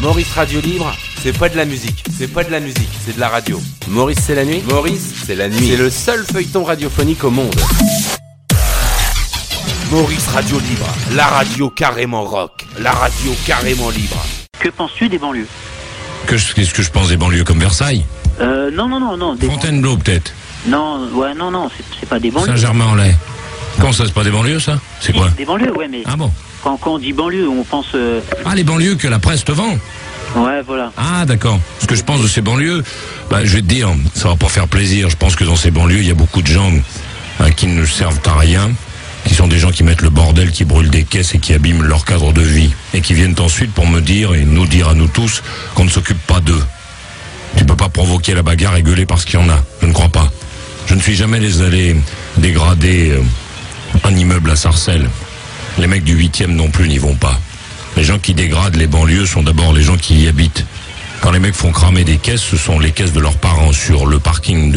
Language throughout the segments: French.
Maurice Radio Libre, c'est pas de la musique, c'est pas de la musique, c'est de la radio. Maurice c'est la nuit Maurice c'est la nuit. C'est le seul feuilleton radiophonique au monde. Maurice Radio Libre, la radio carrément rock, la radio carrément libre. Que penses-tu des banlieues? Que je- Qu'est-ce que je pense des banlieues comme Versailles? Euh, Non, non, non, non. Des Fontainebleau peut-être Non, ouais, non, non, c'est- c'est pas des banlieues. Saint-Germain-en-Laye Comment ça, c'est pas des banlieues ça? C'est quoi? Des banlieues, ouais, mais Ah bon? Quand, quand on dit banlieue, on pense. euh, Ah les banlieues que la presse te vend Ouais, voilà. Ah d'accord. Ce que je pense de ces banlieues, bah, je vais te dire, ça va pas faire plaisir. Je pense que dans ces banlieues, il y a beaucoup de gens hein, qui ne servent à rien, qui sont des gens qui mettent le bordel, qui brûlent des caisses et qui abîment leur cadre de vie. Et qui viennent ensuite pour me dire et nous dire à nous tous qu'on ne s'occupe pas d'eux. Tu peux pas provoquer la bagarre et gueuler parce qu'il y en a. Je ne crois pas. Je ne suis jamais les allé dégrader euh, un immeuble à Sarcelles. Les mecs du 8e non plus n'y vont pas. Les gens qui dégradent les banlieues sont d'abord les gens qui y habitent. Quand les mecs font cramer des caisses, ce sont les caisses de leurs parents sur le parking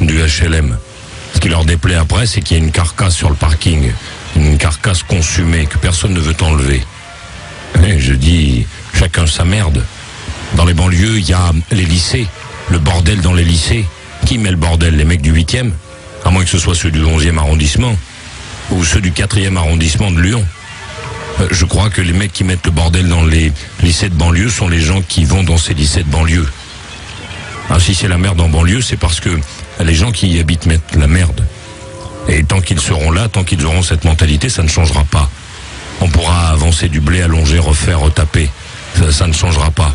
du HLM. Ce qui leur déplaît après, c'est qu'il y a une carcasse sur le parking. Une carcasse consumée que personne ne veut enlever. Et je dis, chacun sa merde. Dans les banlieues, il y a les lycées. Le bordel dans les lycées. Qui met le bordel Les mecs du 8e À moins que ce soit ceux du 11e arrondissement. Ou ceux du 4e arrondissement de Lyon. Euh, Je crois que les mecs qui mettent le bordel dans les lycées de banlieue sont les gens qui vont dans ces lycées de banlieue. Ah, si c'est la merde en banlieue, c'est parce que les gens qui y habitent mettent la merde. Et tant qu'ils seront là, tant qu'ils auront cette mentalité, ça ne changera pas. On pourra avancer du blé, allonger, refaire, retaper. Ça, ça ne changera pas.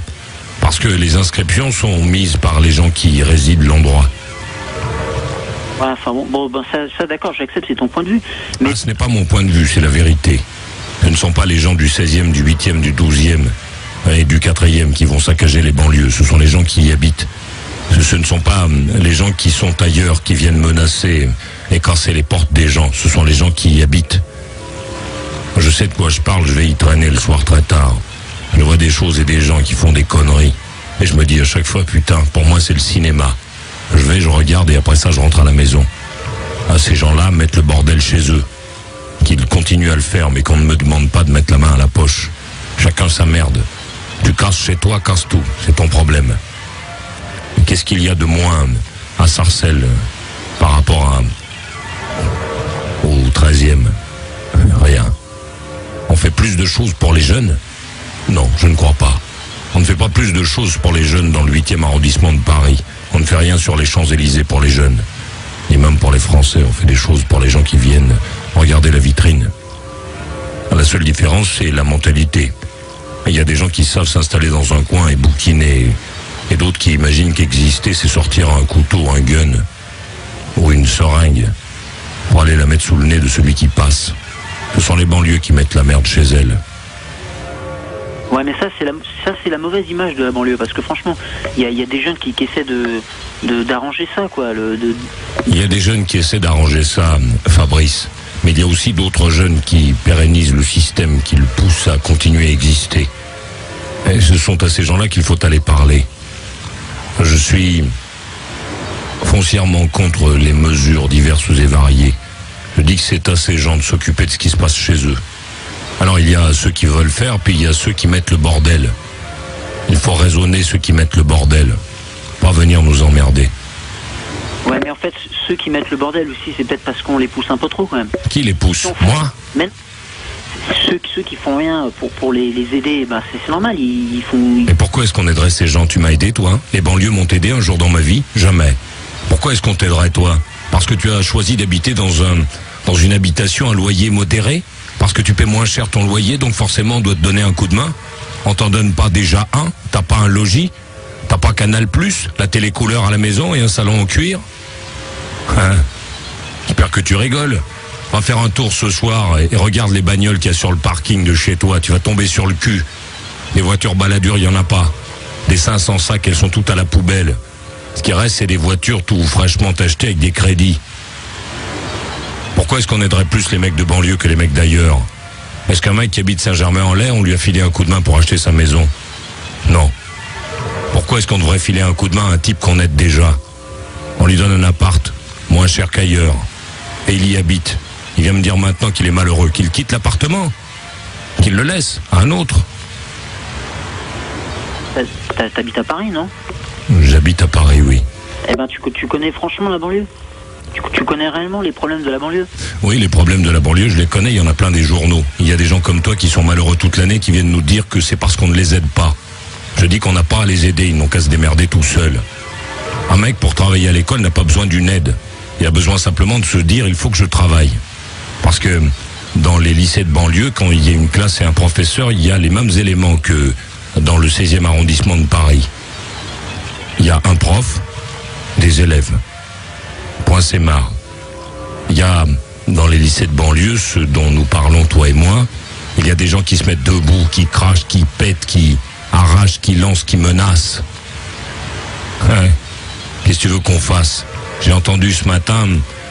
Parce que les inscriptions sont mises par les gens qui résident l'endroit. Ouais, enfin bon, bon ben, ça, ça d'accord, j'accepte, c'est ton point de vue. Mais Ah, ce n'est pas mon point de vue, c'est la vérité. Ce ne sont pas les gens du 16e, du 8e, du 12e et du 4e qui vont saccager les banlieues. Ce sont les gens qui y habitent. Ce, ce ne sont pas hum, les gens qui sont ailleurs qui viennent menacer et casser les portes des gens. Ce sont les gens qui y habitent. Je sais de quoi je parle, je vais y traîner le soir très tard. Je vois des choses et des gens qui font des conneries. Et je me dis à chaque fois, putain, pour moi c'est le cinéma. Je vais, je regarde et après ça je rentre à la maison. Ah, ces gens-là mettent le bordel chez eux qu'ils continuent à le faire, mais qu'on ne me demande pas de mettre la main à la poche. Chacun sa merde. Tu casses chez toi, casse tout. C'est ton problème. Qu'est-ce qu'il y a de moins à Sarcelles par rapport à, au 13e Rien. On fait plus de choses pour les jeunes? Non, je ne crois pas. On ne fait pas plus de choses pour les jeunes dans le 8e arrondissement de Paris. On ne fait rien sur les Champs-Élysées pour les jeunes. Et même pour les Français, on fait des choses pour les gens qui viennent regarder la vitrine. La seule différence, c'est la mentalité. Il y a des gens qui savent s'installer dans un coin et bouquiner, et d'autres qui imaginent qu'exister, c'est sortir un couteau, un gun, ou une seringue, pour aller la mettre sous le nez de celui qui passe. Ce sont les banlieues qui mettent la merde chez elles. Ouais, mais ça c'est la ça c'est la mauvaise image de la banlieue parce que franchement, il y a, des jeunes qui, essaient de d'arranger ça quoi, Il y a des jeunes qui essaient d'arranger ça, Fabrice. Mais il y a aussi d'autres jeunes qui pérennisent le système, qui le poussent à continuer à exister. Et ce sont à ces gens-là qu'il faut aller parler. Je suis foncièrement contre les mesures diverses et variées. Je dis que c'est à ces gens de s'occuper de ce qui se passe chez eux. Alors il y a ceux qui veulent faire, puis il y a ceux qui mettent le bordel. Il faut raisonner ceux qui mettent le bordel. Pas venir nous emmerder. Ouais, mais en fait, ceux qui mettent le bordel aussi, c'est peut-être parce qu'on les pousse un peu trop quand même. Qui les pousse. Moi Mais ceux, ceux qui font rien pour, pour les, les aider, bah, c'est normal, ils, ils font. Et pourquoi est-ce qu'on aiderait ces gens Tu m'as aidé, toi hein Les banlieues m'ont aidé un jour dans ma vie Jamais. Pourquoi est-ce qu'on t'aiderait, toi Parce que tu as choisi d'habiter dans un dans une habitation à loyer modéré Parce que tu paies moins cher ton loyer, donc forcément on doit te donner un coup de main On t'en donne pas déjà un T'as pas un logis T'as pas Canal Plus, la télé couleur à la maison et un salon en cuir Hein J'espère que tu rigoles. Va faire un tour ce soir et, regarde les bagnoles qu'il y a sur le parking de chez toi. Tu vas tomber sur le cul. Les voitures baladures, il n'y en a pas. Des 500 sacs, elles sont toutes à la poubelle. Ce qui reste, c'est des voitures tout fraîchement achetées avec des crédits. Pourquoi est-ce qu'on aiderait plus les mecs de banlieue que les mecs d'ailleurs Est-ce qu'un mec qui habite Saint-Germain-en-Laye, on lui a filé un coup de main pour acheter sa maison Non. Pourquoi est-ce qu'on devrait filer un coup de main à un type qu'on aide déjà On lui donne un appart, moins cher qu'ailleurs. Et il y habite. Il vient me dire maintenant qu'il est malheureux, qu'il quitte l'appartement. Qu'il le laisse à un autre. t'habites à Paris, non? J'habite à Paris, oui. Eh ben, tu, tu connais franchement la banlieue? Tu, connais réellement les problèmes de la banlieue Oui, les problèmes de la banlieue, je les connais, il y en a plein des journaux. Il y a des gens comme toi qui sont malheureux toute l'année qui viennent nous dire que c'est parce qu'on ne les aide pas. Je dis qu'on n'a pas à les aider, ils n'ont qu'à se démerder tout seuls. Un mec, pour travailler à l'école, n'a pas besoin d'une aide. Il a besoin simplement de se dire, il faut que je travaille. Parce que dans les lycées de banlieue, quand il y a une classe et un professeur, il y a les mêmes éléments que dans le 16e arrondissement de Paris. Il y a un prof, des élèves. C'est. Il y a dans les lycées de banlieue, ceux dont nous parlons toi et moi, il y a des gens qui se mettent debout, qui crachent, qui pètent, qui arrachent, qui lancent, qui menacent. Ouais. Qu'est-ce que tu veux qu'on fasse? J'ai entendu ce matin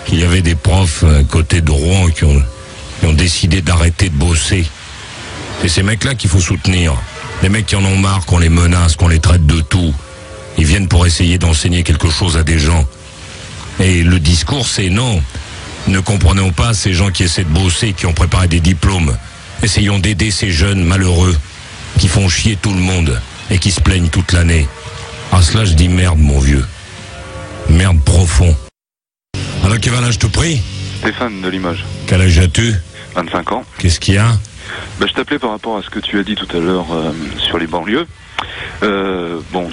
qu'il y avait des profs à côté de Rouen qui ont, qui ont décidé d'arrêter de bosser. C'est ces mecs-là qu'il faut soutenir. Les mecs qui en ont marre, qu'on les menace, qu'on les traite de tout. Ils viennent pour essayer d'enseigner quelque chose à des gens. Et le discours, c'est non. Ne comprenons pas ces gens qui essaient de bosser, qui ont préparé des diplômes. Essayons d'aider ces jeunes malheureux qui font chier tout le monde et qui se plaignent toute l'année. À cela, je dis merde, mon vieux. Merde profond. Alors, Kevin, je te prie? Stéphane de Limoges, Quel âge as-tu? 25 ans. Qu'est-ce qu'il y a? Bah, je t'appelais par rapport à ce que tu as dit tout à l'heure euh, sur les banlieues. Euh, bon,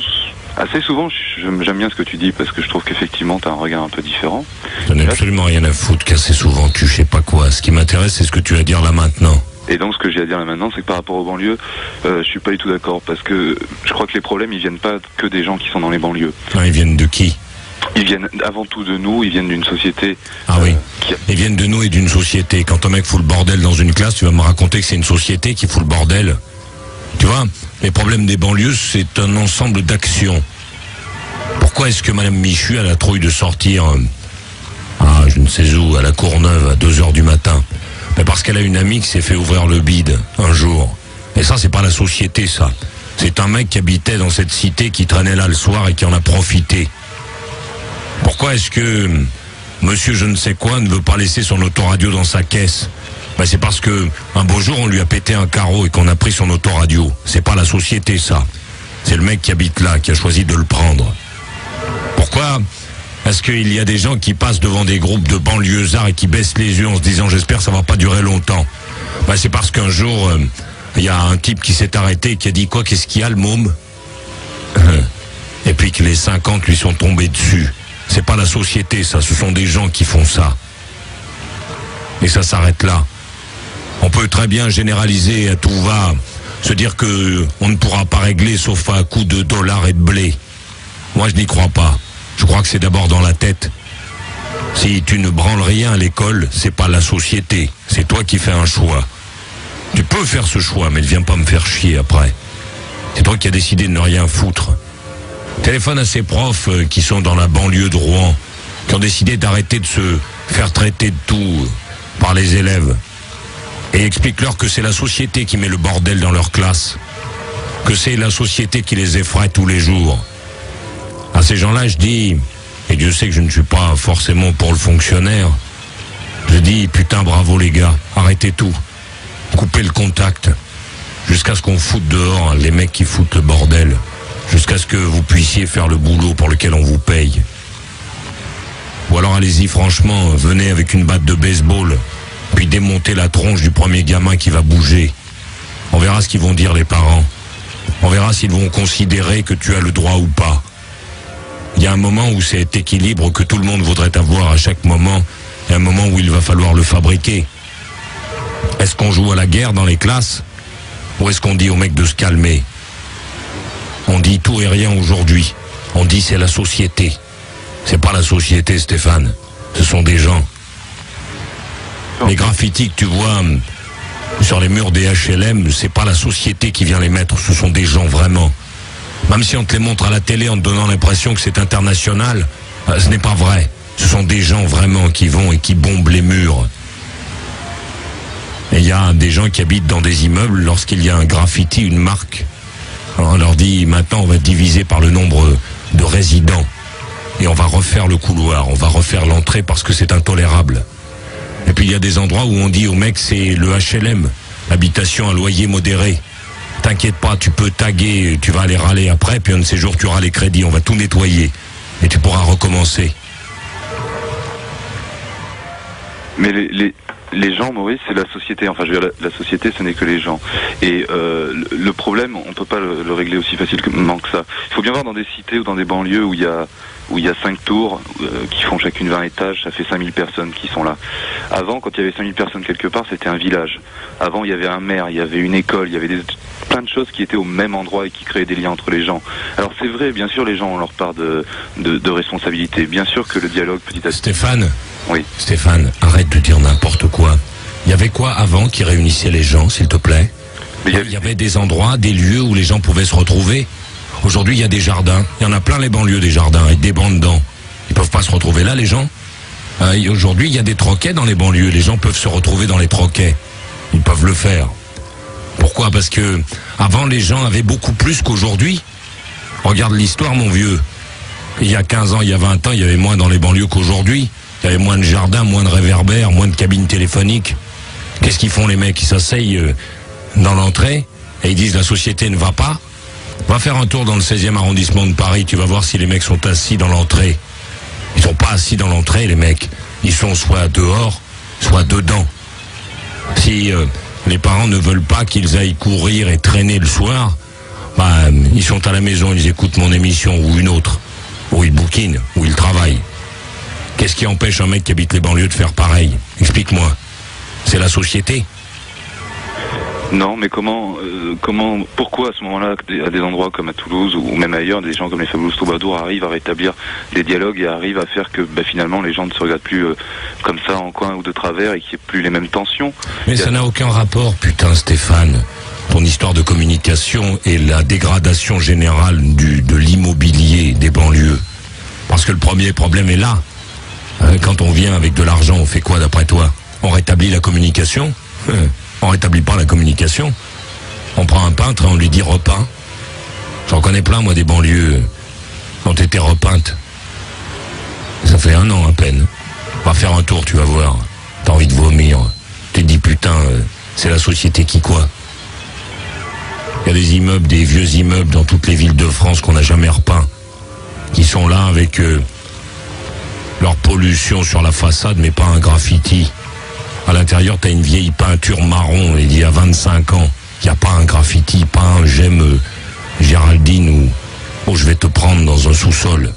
assez souvent, j'aime bien ce que tu dis parce que je trouve qu'effectivement, tu as un regard un peu différent. J'en ai absolument rien à foutre qu'assez souvent tu sais pas quoi. Ce qui m'intéresse, c'est ce que tu as à dire là maintenant. Et donc, ce que j'ai à dire là maintenant, c'est que par rapport aux banlieues, euh, je suis pas du tout d'accord parce que je crois que les problèmes, ils viennent pas que des gens qui sont dans les banlieues. Ils viennent de qui? Ils viennent avant tout de nous, ils viennent d'une société Ah oui. a- Ils viennent de nous et d'une société. Quand un mec fout le bordel dans une classe, tu vas me raconter que c'est une société qui fout le bordel. Tu vois, les problèmes des banlieues, c'est un ensemble d'actions. Pourquoi est-ce que Madame Michu a la trouille de sortir, ah, je ne sais où, à la Courneuve, à 2 heures du matin Mais Parce qu'elle a une amie qui s'est fait ouvrir le bide un jour. Et ça, c'est pas la société, ça. C'est un mec qui habitait dans cette cité, qui traînait là le soir et qui en a profité. Pourquoi est-ce que euh, monsieur je ne sais quoi ne veut pas laisser son autoradio dans sa caisse ben, C'est parce que un beau jour on lui a pété un carreau et qu'on a pris son autoradio. C'est pas la société ça. C'est le mec qui habite là qui a choisi de le prendre. Pourquoi? Est-ce qu'il y a des gens qui passent devant des groupes de banlieusards et qui baissent les yeux en se disant j'espère ça va pas durer longtemps ben, C'est parce qu'un jour euh, il y a un type qui s'est arrêté et qui a dit quoi qu'est-ce qu'il y a le môme? Et puis que les 50 lui sont tombés dessus. C'est pas la société, ça, ce sont des gens qui font ça. Et ça s'arrête là. On peut très bien généraliser à tout va, se dire que on ne pourra pas régler sauf à coup de dollars et de blé. Moi, je n'y crois pas. Je crois que c'est d'abord dans la tête. Si tu ne branles rien à l'école, c'est pas la société, c'est toi qui fais un choix. Tu peux faire ce choix, mais ne viens pas me faire chier après. C'est toi qui as décidé de ne rien foutre. Téléphone à ces profs euh, qui sont dans la banlieue de Rouen, qui ont décidé d'arrêter de se faire traiter de tout euh, par les élèves. Et explique-leur que c'est la société qui met le bordel dans leur classe. Que c'est la société qui les effraie tous les jours. À ces gens-là, je dis, et Dieu sait que je ne suis pas forcément pour le fonctionnaire, je dis, putain, bravo les gars, arrêtez tout. Coupez le contact. Jusqu'à ce qu'on foute dehors hein, les mecs qui foutent le bordel jusqu'à ce que vous puissiez faire le boulot pour lequel on vous paye. Ou alors allez-y franchement, venez avec une batte de baseball, puis démontez la tronche du premier gamin qui va bouger. On verra ce qu'ils vont dire les parents. On verra s'ils vont considérer que tu as le droit ou pas. Il y a un moment où cet équilibre que tout le monde voudrait avoir à chaque moment, et un moment où il va falloir le fabriquer. Est-ce qu'on joue à la guerre dans les classes Ou est-ce qu'on dit aux mecs de se calmer? On dit tout et rien aujourd'hui. On dit c'est la société. C'est pas la société, Stéphane. Ce sont des gens. Les graffitis que tu vois hum, sur les murs des HLM, c'est pas la société qui vient les mettre, ce sont des gens vraiment. Même si on te les montre à la télé en te donnant l'impression que c'est international, euh, ce n'est pas vrai. Ce sont des gens vraiment qui vont et qui bombent les murs. Et il y a des gens qui habitent dans des immeubles lorsqu'il y a un graffiti, une marque. On leur dit maintenant on va diviser par le nombre de résidents et on va refaire le couloir, on va refaire l'entrée parce que c'est intolérable. Et puis il y a des endroits où on dit aux mecs c'est le HLM, habitation à loyer modéré. t'inquiète pas, tu peux taguer, tu vas aller râler après, puis un de ces jours tu auras les crédits, on va tout nettoyer. Et tu pourras recommencer. Mais les, les gens, Maurice, c'est la société. Enfin, je veux dire, la, société, ce n'est que les gens. Et euh, le, problème, on peut pas le, le régler aussi facilement que ça. Il faut bien voir dans des cités ou dans des banlieues où il y a où il y a cinq tours euh, qui font chacune 20 étages, ça fait 5000 personnes qui sont là. Avant, quand il y avait 5000 personnes quelque part, c'était un village. Avant, il y avait un maire, il y avait une école, il y avait plein de choses qui étaient au même endroit et qui créaient des liens entre les gens. Alors c'est vrai, bien sûr, les gens ont leur part de, de, de responsabilité. Bien sûr que le dialogue petit à petit... Stéphane Oui. Stéphane, arrête de dire n'importe quoi. Il y avait quoi avant qui réunissait les gens, s'il te plaît il y a- Il y avait des endroits, des lieux où les gens pouvaient se retrouver. Aujourd'hui, il y a des jardins. Il y en a plein les banlieues des jardins avec des bancs dedans. Ils peuvent pas se retrouver là, les gens. Euh, et Aujourd'hui, il y a des troquets dans les banlieues. Les gens peuvent se retrouver dans les troquets. Ils peuvent le faire. Pourquoi? Parce que avant, les gens avaient beaucoup plus qu'aujourd'hui. Regarde l'histoire, mon vieux. Il y a 15 ans, il y a 20 ans, il y avait moins dans les banlieues qu'aujourd'hui. Il y avait moins de jardins, moins de réverbères, moins de cabines téléphoniques. Qu'est-ce qu'ils font les mecs? Ils s'asseyent euh, dans l'entrée et ils disent la société ne va pas. Va faire un tour dans le 16e arrondissement de Paris, tu vas voir si les mecs sont assis dans l'entrée. Ils sont pas assis dans l'entrée, les mecs. Ils sont soit dehors, soit dedans. Si euh, les parents ne veulent pas qu'ils aillent courir et traîner le soir, bah, euh, ils sont à la maison, ils écoutent mon émission ou une autre, ou ils bouquinent, ou ils travaillent. Qu'est-ce qui empêche un mec qui habite les banlieues de faire pareil Explique-moi. C'est la société. Non, mais comment, euh, comment, pourquoi à ce moment-là, à des endroits comme à Toulouse ou même ailleurs, des gens comme les Fabulous Troubadours arrivent à rétablir des dialogues et arrivent à faire que bah, finalement les gens ne se regardent plus euh, comme ça en coin ou de travers et qu'il n'y ait plus les mêmes tensions? Mais ça n'a aucun rapport, putain, Stéphane. Ton histoire de communication et la dégradation générale du, de l'immobilier des banlieues. Parce que le premier problème est là. Hein, Quand on vient avec de l'argent, on fait quoi d'après toi On rétablit la communication Euh, On rétablit pas la communication. On prend un peintre et on lui dit repeint. J'en connais plein, moi, des banlieues qui ont été repeintes. Ça fait un an à peine. Va faire un tour, tu vas voir. T'as envie de vomir. Tu te dis putain, euh, c'est la société qui quoi Il y a des immeubles, des vieux immeubles dans toutes les villes de France qu'on n'a jamais repeints, qui sont là avec euh, leur pollution sur la façade, mais pas un graffiti. À l'intérieur, t'as une vieille peinture marron il y a 25 ans. Il n'y a pas un graffiti, pas un j'aime euh, Géraldine ou oh, je vais te prendre dans un sous-sol.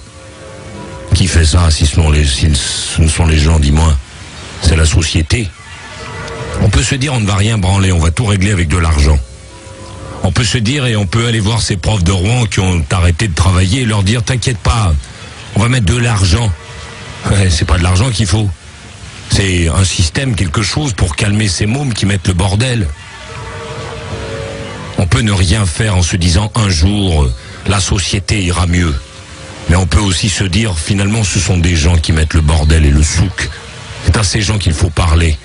Qui fait ça si ce, sont les, sont les gens, dis-moi? C'est la société. On peut se dire on ne va rien branler, on va tout régler avec de l'argent. On peut se dire et on peut aller voir ces profs de Rouen qui ont arrêté de travailler et leur dire t'inquiète pas, on va mettre de l'argent. C'est pas de l'argent qu'il faut. C'est un système, quelque chose pour calmer ces mômes qui mettent le bordel. On peut ne rien faire en se disant un jour euh, la société ira mieux. Mais on peut aussi se dire finalement ce sont des gens qui mettent le bordel et le souk. C'est à ces gens qu'il faut parler.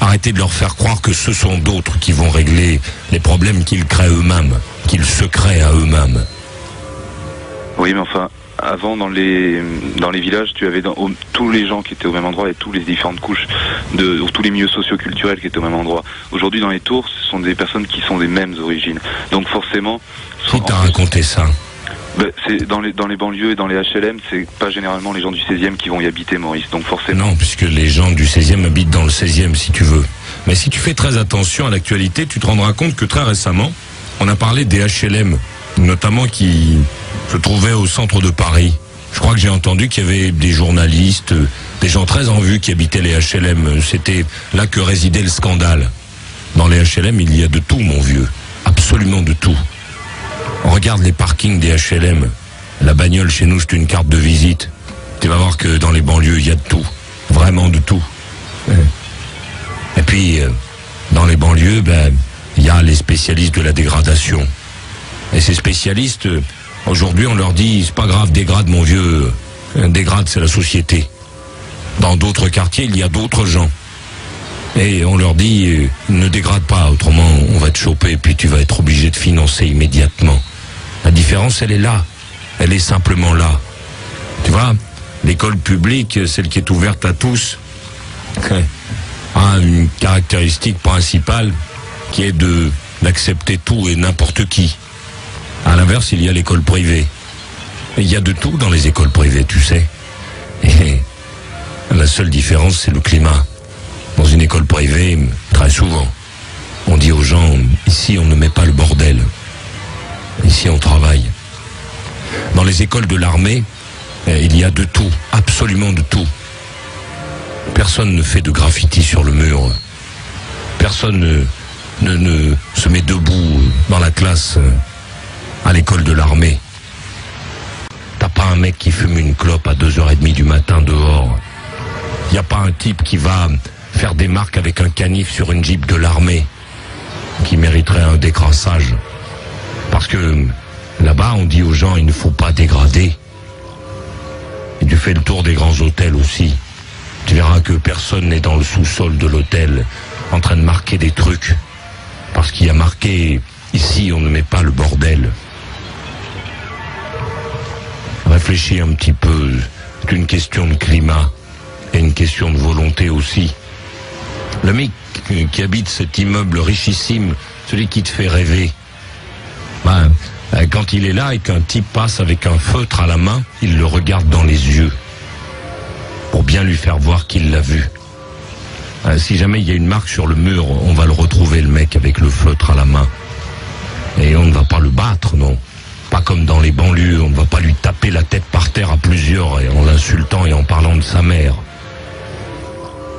Arrêtez de leur faire croire que ce sont d'autres qui vont régler les problèmes qu'ils créent eux-mêmes, qu'ils se créent à eux-mêmes. Oui, mais enfin, avant dans les dans les villages, tu avais dans, au- tous les gens qui étaient au même endroit et toutes les différentes couches de ou tous les milieux socioculturels qui étaient au même endroit. Aujourd'hui, dans les tours, ce sont des personnes qui sont des mêmes origines. Donc forcément, Qui t'a raconté ça Ben, c'est dans les dans les banlieues et dans les HLM, c'est pas généralement les gens du 16e qui vont y habiter, Maurice. Donc forcément. Non, puisque les gens du 16e habitent dans le 16e, si tu veux. Mais si tu fais très attention à l'actualité, tu te rendras compte que très récemment, on a parlé des HLM, notamment qui se trouvaient au centre de Paris. Je crois que j'ai entendu qu'il y avait des journalistes, euh, des gens très en vue qui habitaient les HLM. C'était là que résidait le scandale. Dans les HLM, il y a de tout, mon vieux. Absolument de tout. Regarde les parkings des HLM. La bagnole chez nous, c'est une carte de visite. Tu vas voir que dans les banlieues, il y a de tout. Vraiment de tout. Et puis, euh, dans les banlieues, ben, il y a les spécialistes de la dégradation. Et ces spécialistes, euh, aujourd'hui, on leur dit, c'est pas grave, dégrade mon vieux. Euh, Dégrade, c'est la société. Dans d'autres quartiers, il y a d'autres gens. Et on leur dit, euh, ne dégrade pas, autrement on va te choper, puis tu vas être obligé de financer immédiatement. La différence, elle est là. Elle est simplement là. Tu vois, l'école publique, celle qui est ouverte à tous, a une caractéristique principale qui est d'accepter tout et n'importe qui. À l'inverse, il y a l'école privée. Il y a de tout dans les écoles privées, tu sais. Et la seule différence, c'est le climat. Dans une école privée, très souvent, on dit aux gens, ici on ne met pas le bordel. Ici on travaille. Dans les écoles de l'armée, eh, il y a de tout, absolument de tout. Personne ne fait de graffiti sur le mur. Personne ne, ne, se met debout dans la classe à l'école de l'armée. T'as pas un mec qui fume une clope à 2h30 du matin dehors. Y a pas un type qui va faire des marques avec un canif sur une jeep de l'armée qui mériterait un décrassage. Parce que là-bas, on dit aux gens, il ne faut pas dégrader. Et tu fais le tour des grands hôtels aussi. Tu verras que personne n'est dans le sous-sol de l'hôtel en train de marquer des trucs. Parce qu'il y a marqué, ici, on ne met pas le bordel. Réfléchis un petit peu. C'est une question de climat et une question de volonté aussi. Le mec qui habite cet immeuble richissime, celui qui te fait rêver, ben, euh, quand il est là et qu'un type passe avec un feutre à la main, il le regarde dans les yeux pour bien lui faire voir qu'il l'a vu. Euh, si jamais il y a une marque sur le mur, on va le retrouver le mec avec le feutre à la main. Et on ne va pas le battre, non. Pas comme dans les banlieues, on ne va pas lui taper la tête par terre à plusieurs et en l'insultant et en parlant de sa mère.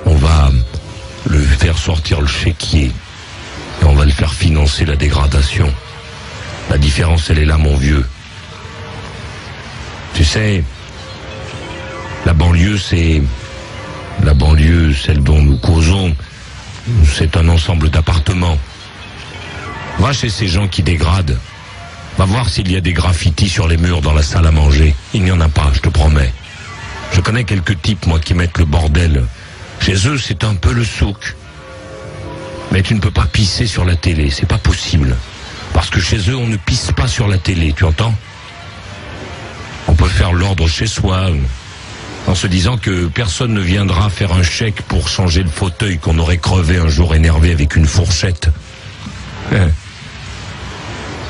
On va le faire sortir le chéquier et on va le faire financer la dégradation. La différence, elle est là, mon vieux. Tu sais, la banlieue, c'est... La banlieue, celle dont nous causons, c'est un ensemble d'appartements. Va chez ces gens qui dégradent. Va voir s'il y a des graffitis sur les murs dans la salle à manger. Il n'y en a pas, je te promets. Je connais quelques types, moi, qui mettent le bordel. Chez eux, c'est un peu le souk. Mais tu ne peux pas pisser sur la télé, c'est pas possible. Parce que chez eux, on ne pisse pas sur la télé, tu entends? On peut faire l'ordre chez soi, en se disant que personne ne viendra faire un chèque pour changer le fauteuil qu'on aurait crevé un jour énervé avec une fourchette.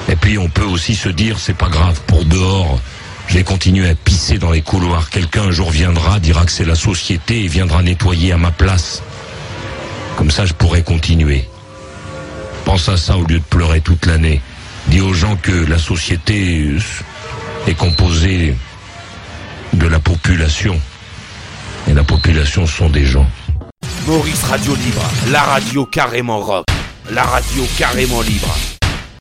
Et puis on peut aussi se dire, c'est pas grave, pour dehors, je vais continuer à pisser dans les couloirs. Quelqu'un un jour viendra, dira que c'est la société et viendra nettoyer à ma place. Comme ça, je pourrais continuer. Pense à ça au lieu de pleurer toute l'année. Dis aux gens que la société est composée de la population. Et la population sont des gens. Maurice Radio Libre, la radio carrément rock, la radio carrément libre.